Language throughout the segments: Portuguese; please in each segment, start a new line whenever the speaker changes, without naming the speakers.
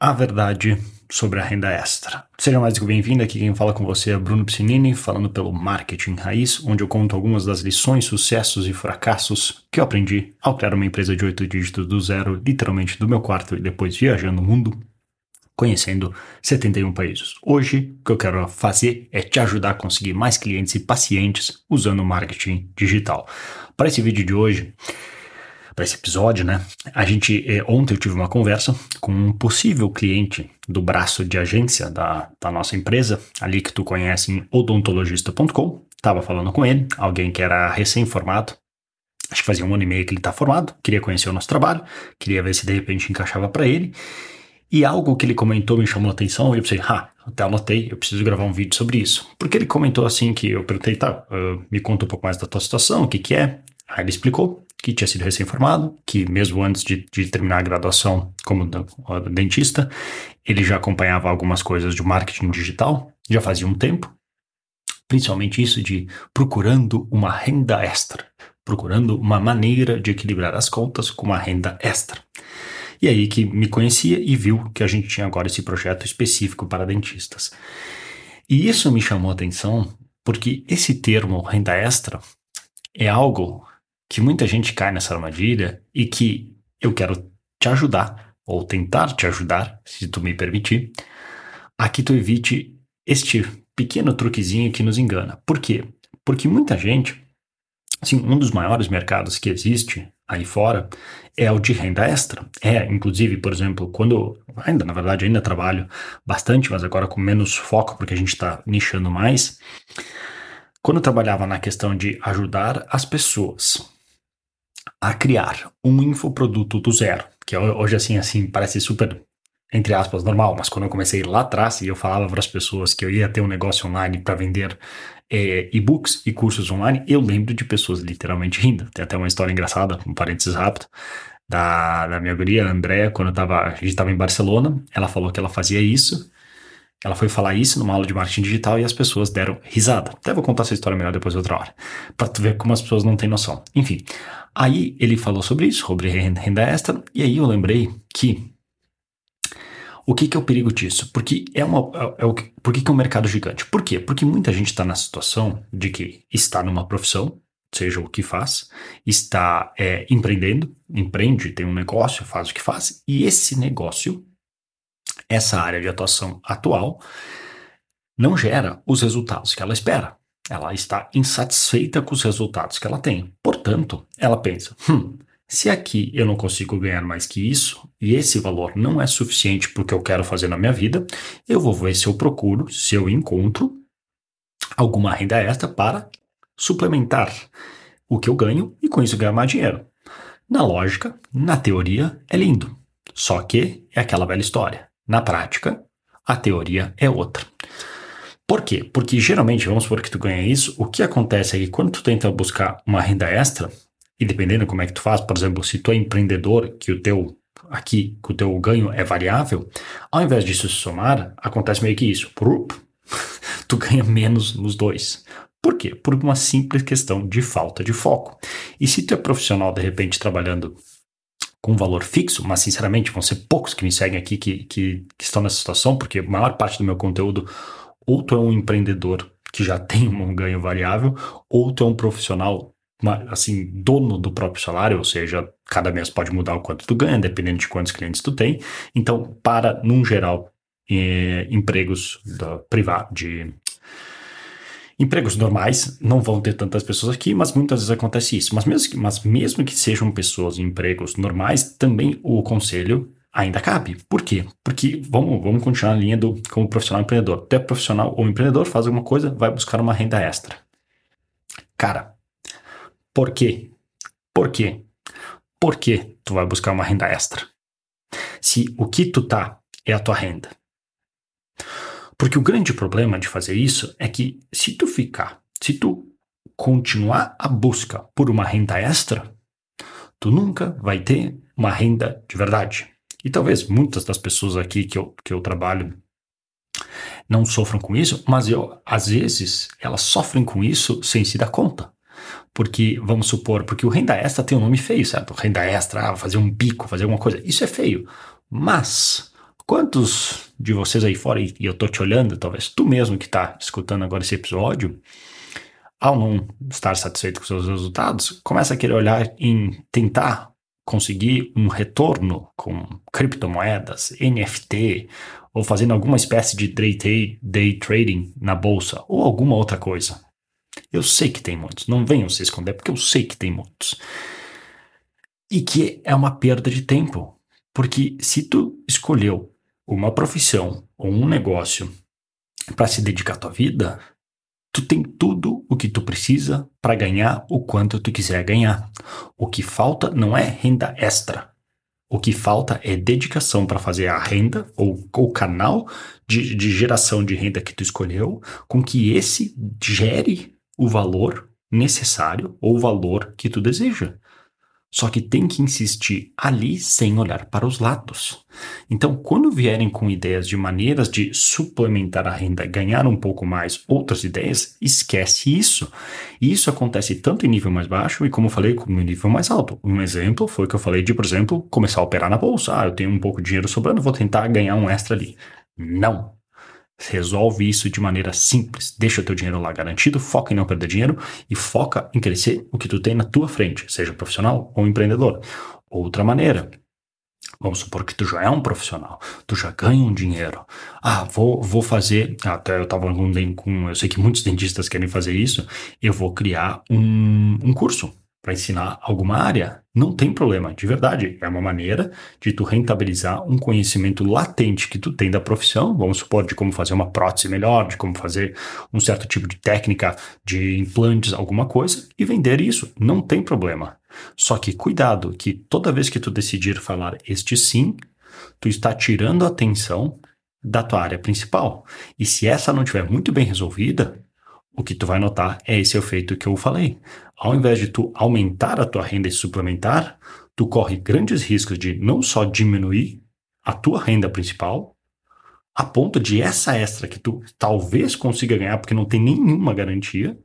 A verdade sobre a renda extra. Seja mais que bem-vindo, aqui quem fala com você é Bruno Piscinini, falando pelo Marketing Raiz, onde eu conto algumas das lições, sucessos e fracassos que eu aprendi ao criar uma empresa de oito dígitos do zero, literalmente do meu quarto e depois viajando o mundo, conhecendo 71 países. Hoje, o que eu quero fazer é te ajudar a conseguir mais clientes e pacientes usando o marketing digital. Para esse vídeo de hoje, para esse episódio, né? A gente eh, ontem eu tive uma conversa com um possível cliente do braço de agência da, da nossa empresa, ali que tu conhece em odontologista.com. Tava falando com ele, alguém que era recém-formado. Acho que fazia um ano e meio que ele está formado, queria conhecer o nosso trabalho, queria ver se de repente encaixava para ele. E algo que ele comentou me chamou a atenção eu pensei, ah, até anotei, eu preciso gravar um vídeo sobre isso. Porque ele comentou assim que eu perguntei, tá, uh, me conta um pouco mais da tua situação, o que que é. Aí ele explicou, que tinha sido recém-formado, que mesmo antes de, de, terminar a graduação como dentista, ele já acompanhava algumas coisas de marketing digital, já fazia um tempo, principalmente isso de procurando uma renda extra, procurando uma maneira de equilibrar as contas com uma renda extra. E aí que me conhecia e viu que a gente tinha agora esse projeto específico para dentistas. E isso me chamou a atenção porque esse termo renda extra é algo que muita gente cai nessa armadilha e que eu quero te ajudar, ou tentar te ajudar, se tu me permitir, a que tu evite este pequeno truquezinho que nos engana. Por quê? Porque muita gente, assim, um dos maiores mercados que existe aí fora é o de renda extra. É, inclusive, por exemplo, quando ainda, na verdade, ainda trabalho bastante, mas agora com menos foco porque a gente está nichando mais. Quando eu trabalhava na questão de ajudar as pessoas a criar um infoproduto do zero, que hoje assim, assim, parece super, entre aspas, normal, mas quando eu comecei lá atrás e eu falava para as pessoas que eu ia ter um negócio online para vender é, e-books e cursos online, eu lembro de pessoas literalmente rindo. Tem até uma história engraçada, um parênteses rápido, da, da minha guria, a Andrea, quando eu tava, a gente estava em Barcelona, ela falou que ela fazia isso, ela foi falar isso numa aula de marketing digital e as pessoas deram risada. Até vou contar essa história melhor depois outra hora, para tu ver como as pessoas não têm noção. Enfim, Aí ele falou sobre isso, sobre renda extra, e aí eu lembrei que o que, que é o perigo disso? Porque é uma, é, é o, por que, que é um mercado gigante? Por quê? Porque muita gente está na situação de que está numa profissão, seja o que faz, está é, empreendendo, empreende, tem um negócio, faz o que faz, e esse negócio, essa área de atuação atual, não gera os resultados que ela espera. Ela está insatisfeita com os resultados que ela tem. Portanto, ela pensa: hum, se aqui eu não consigo ganhar mais que isso, e esse valor não é suficiente para o que eu quero fazer na minha vida, eu vou ver se eu procuro, se eu encontro alguma renda extra para suplementar o que eu ganho e com isso ganhar mais dinheiro. Na lógica, na teoria, é lindo. Só que é aquela velha história. Na prática, a teoria é outra. Por quê? Porque geralmente, vamos supor que tu ganha isso, o que acontece é que quando tu tenta buscar uma renda extra, e dependendo como é que tu faz, por exemplo, se tu é empreendedor, que o teu aqui, que o teu ganho é variável, ao invés disso se somar, acontece meio que isso. Tu ganha menos nos dois. Por quê? Por uma simples questão de falta de foco. E se tu é profissional, de repente, trabalhando com valor fixo, mas sinceramente vão ser poucos que me seguem aqui que, que, que estão nessa situação, porque a maior parte do meu conteúdo ou tu é um empreendedor que já tem um ganho variável, ou tu é um profissional assim, dono do próprio salário, ou seja, cada mês pode mudar o quanto tu ganha, dependendo de quantos clientes tu tem. Então, para, num geral, eh, empregos da, privado, de empregos normais, não vão ter tantas pessoas aqui, mas muitas vezes acontece isso. Mas mesmo que, mas mesmo que sejam pessoas em empregos normais, também o conselho ainda cabe. Por quê? Porque vamos, vamos continuar na linha do como profissional empreendedor. Tu é profissional ou empreendedor, faz alguma coisa, vai buscar uma renda extra. Cara, por quê? Por quê? Por que tu vai buscar uma renda extra? Se o que tu tá é a tua renda. Porque o grande problema de fazer isso é que se tu ficar, se tu continuar a busca por uma renda extra, tu nunca vai ter uma renda de verdade. E talvez muitas das pessoas aqui que eu, que eu trabalho não sofram com isso, mas eu, às vezes, elas sofrem com isso sem se dar conta. Porque, vamos supor, porque o renda extra tem um nome feio, certo? Renda extra, fazer um bico, fazer alguma coisa. Isso é feio. Mas, Quantos de vocês aí fora, e eu tô te olhando, talvez tu mesmo que tá escutando agora esse episódio, ao não estar satisfeito com seus resultados, começa a querer olhar em tentar conseguir um retorno com criptomoedas, NFT, ou fazendo alguma espécie de day, trading na bolsa, ou alguma outra coisa. Eu sei que tem muitos, não venham se esconder, porque eu sei que tem muitos. E que é uma perda de tempo, porque se tu escolheu uma profissão ou um negócio para se dedicar à tua vida, tu tem tudo o que tu precisa para ganhar o quanto tu quiser ganhar. O que falta não é renda extra. O que falta é dedicação para fazer a renda ou o canal de, de geração de renda que tu escolheu com que esse gere o valor necessário ou o valor que tu deseja. Só que tem que insistir ali sem olhar para os lados. Então, quando vierem com ideias de maneiras de suplementar a renda, ganhar um pouco mais, outras ideias, esquece isso. E isso acontece tanto em nível mais baixo e, como eu falei, como em nível mais alto. Um exemplo foi que eu falei de, por exemplo, começar a operar na bolsa. Ah, eu tenho um pouco de dinheiro sobrando, vou tentar ganhar um extra ali. Não. Resolve isso de maneira simples. Deixa o teu dinheiro lá garantido, foca em não perder dinheiro e foca em crescer o que tu tem na tua frente, seja profissional ou empreendedor. Outra maneira, Vamos supor que tu já é um profissional, tu já ganha um dinheiro. Ah, vou, vou fazer. Até eu estava com, com. Eu sei que muitos dentistas querem fazer isso. Eu vou criar um, um curso para ensinar alguma área, não tem problema, de verdade. É uma maneira de tu rentabilizar um conhecimento latente que tu tem da profissão, vamos supor, de como fazer uma prótese melhor, de como fazer um certo tipo de técnica de implantes, alguma coisa, e vender isso. Não tem problema. Só que cuidado, que toda vez que tu decidir falar este sim, tu está tirando a atenção da tua área principal. E se essa não estiver muito bem resolvida, o que tu vai notar é esse efeito que eu falei. Ao invés de tu aumentar a tua renda e suplementar, tu corre grandes riscos de não só diminuir a tua renda principal, a ponto de essa extra que tu talvez consiga ganhar porque não tem nenhuma garantia,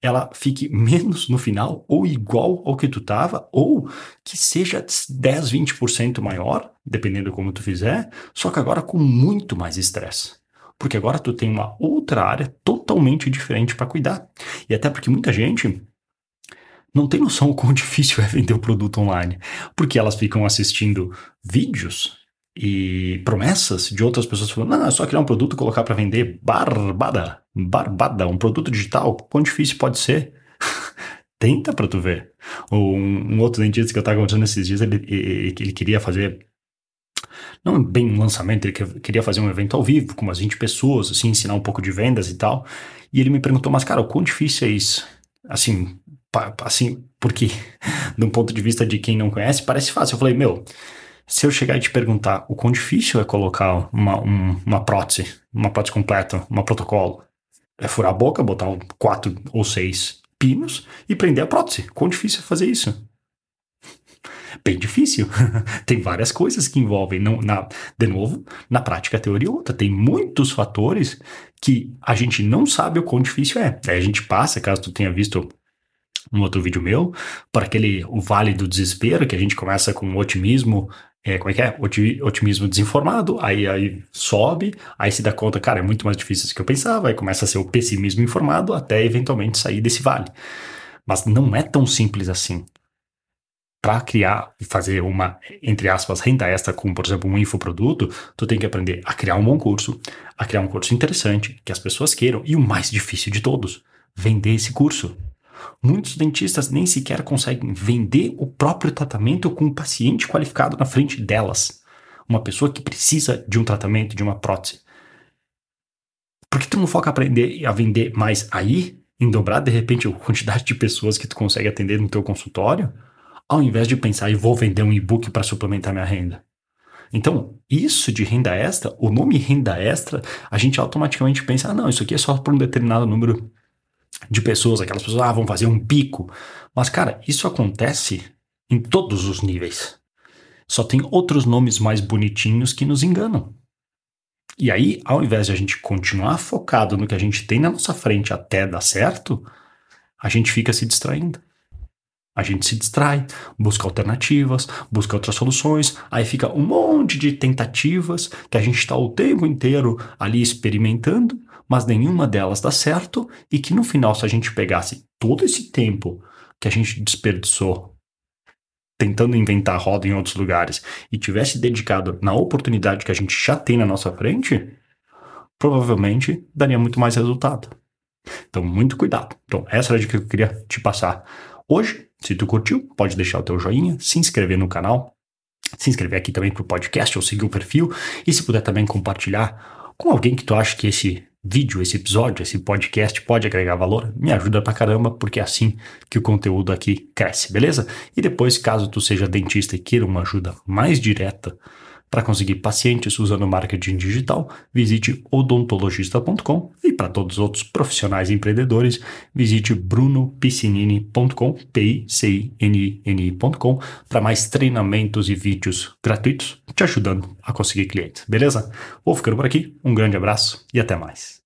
ela fique menos no final ou igual ao que tu tava, ou que seja 10, 20% maior, dependendo de como tu fizer, só que agora com muito mais estresse porque agora tu tem uma outra área totalmente diferente para cuidar. E até porque muita gente não tem noção o quão difícil é vender o um produto online, porque elas ficam assistindo vídeos e promessas de outras pessoas falando, não, é só criar um produto e colocar para vender, barbada, barbada, um produto digital, quão difícil pode ser? Tenta para tu ver. Um, um, outro dentista que eu estava conversando esses dias, ele, ele, ele queria fazer não bem um lançamento, ele queria fazer um evento ao vivo com umas 20 pessoas, assim, ensinar um pouco de vendas e tal. E ele me perguntou, mas cara, o quão difícil é isso? Assim, assim, porque, de um ponto de vista de quem não conhece, parece fácil. Eu falei, meu, se eu chegar e te perguntar o quão difícil é colocar uma, um, uma prótese, uma prótese completa, um protocolo, é furar a boca, botar quatro ou seis pinos e prender a prótese. Quão difícil é fazer isso? Bem difícil. tem várias coisas que envolvem, não, na, de novo, na prática, teoria outra. Tem muitos fatores que a gente não sabe o quão difícil é. Aí a gente passa, caso tu tenha visto um outro vídeo meu, para aquele o vale do desespero, que a gente começa com otimismo, é, como é que é? Otimismo desinformado, aí, aí sobe, aí se dá conta, cara, é muito mais difícil do que eu pensava, aí começa a ser o pessimismo informado até eventualmente sair desse vale. Mas não é tão simples assim para criar e fazer uma, entre aspas, renda extra com, por exemplo, um infoproduto, tu tem que aprender a criar um bom curso, a criar um curso interessante, que as pessoas queiram, e o mais difícil de todos, vender esse curso. Muitos dentistas nem sequer conseguem vender o próprio tratamento com um paciente qualificado na frente delas. Uma pessoa que precisa de um tratamento, de uma prótese. Por que tu não foca aprender a vender mais aí, em dobrar de repente a quantidade de pessoas que tu consegue atender no teu consultório? Ao invés de pensar e vou vender um e-book para suplementar minha renda. Então, isso de renda extra, o nome renda extra, a gente automaticamente pensa, ah, não, isso aqui é só para um determinado número de pessoas, aquelas pessoas, ah, vão fazer um pico. Mas, cara, isso acontece em todos os níveis. Só tem outros nomes mais bonitinhos que nos enganam. E aí, ao invés de a gente continuar focado no que a gente tem na nossa frente até dar certo, a gente fica se distraindo. A gente se distrai, busca alternativas, busca outras soluções, aí fica um monte de tentativas que a gente está o tempo inteiro ali experimentando, mas nenhuma delas dá certo e que no final, se a gente pegasse todo esse tempo que a gente desperdiçou tentando inventar roda em outros lugares e tivesse dedicado na oportunidade que a gente já tem na nossa frente, provavelmente daria muito mais resultado. Então, muito cuidado. Então, essa era a dica que eu queria te passar hoje. Se tu curtiu, pode deixar o teu joinha, se inscrever no canal, se inscrever aqui também pro podcast ou seguir o perfil e se puder também compartilhar com alguém que tu acha que esse vídeo, esse episódio, esse podcast pode agregar valor, me ajuda pra caramba, porque é assim que o conteúdo aqui cresce, beleza? E depois, caso tu seja dentista e queira uma ajuda mais direta para conseguir pacientes usando marketing digital, visite odontologista.com e para todos os outros profissionais empreendedores, visite brunopiscinini.com, p i n i ncom para mais treinamentos e vídeos gratuitos te ajudando a conseguir clientes, beleza? Vou ficando por aqui, um grande abraço e até mais.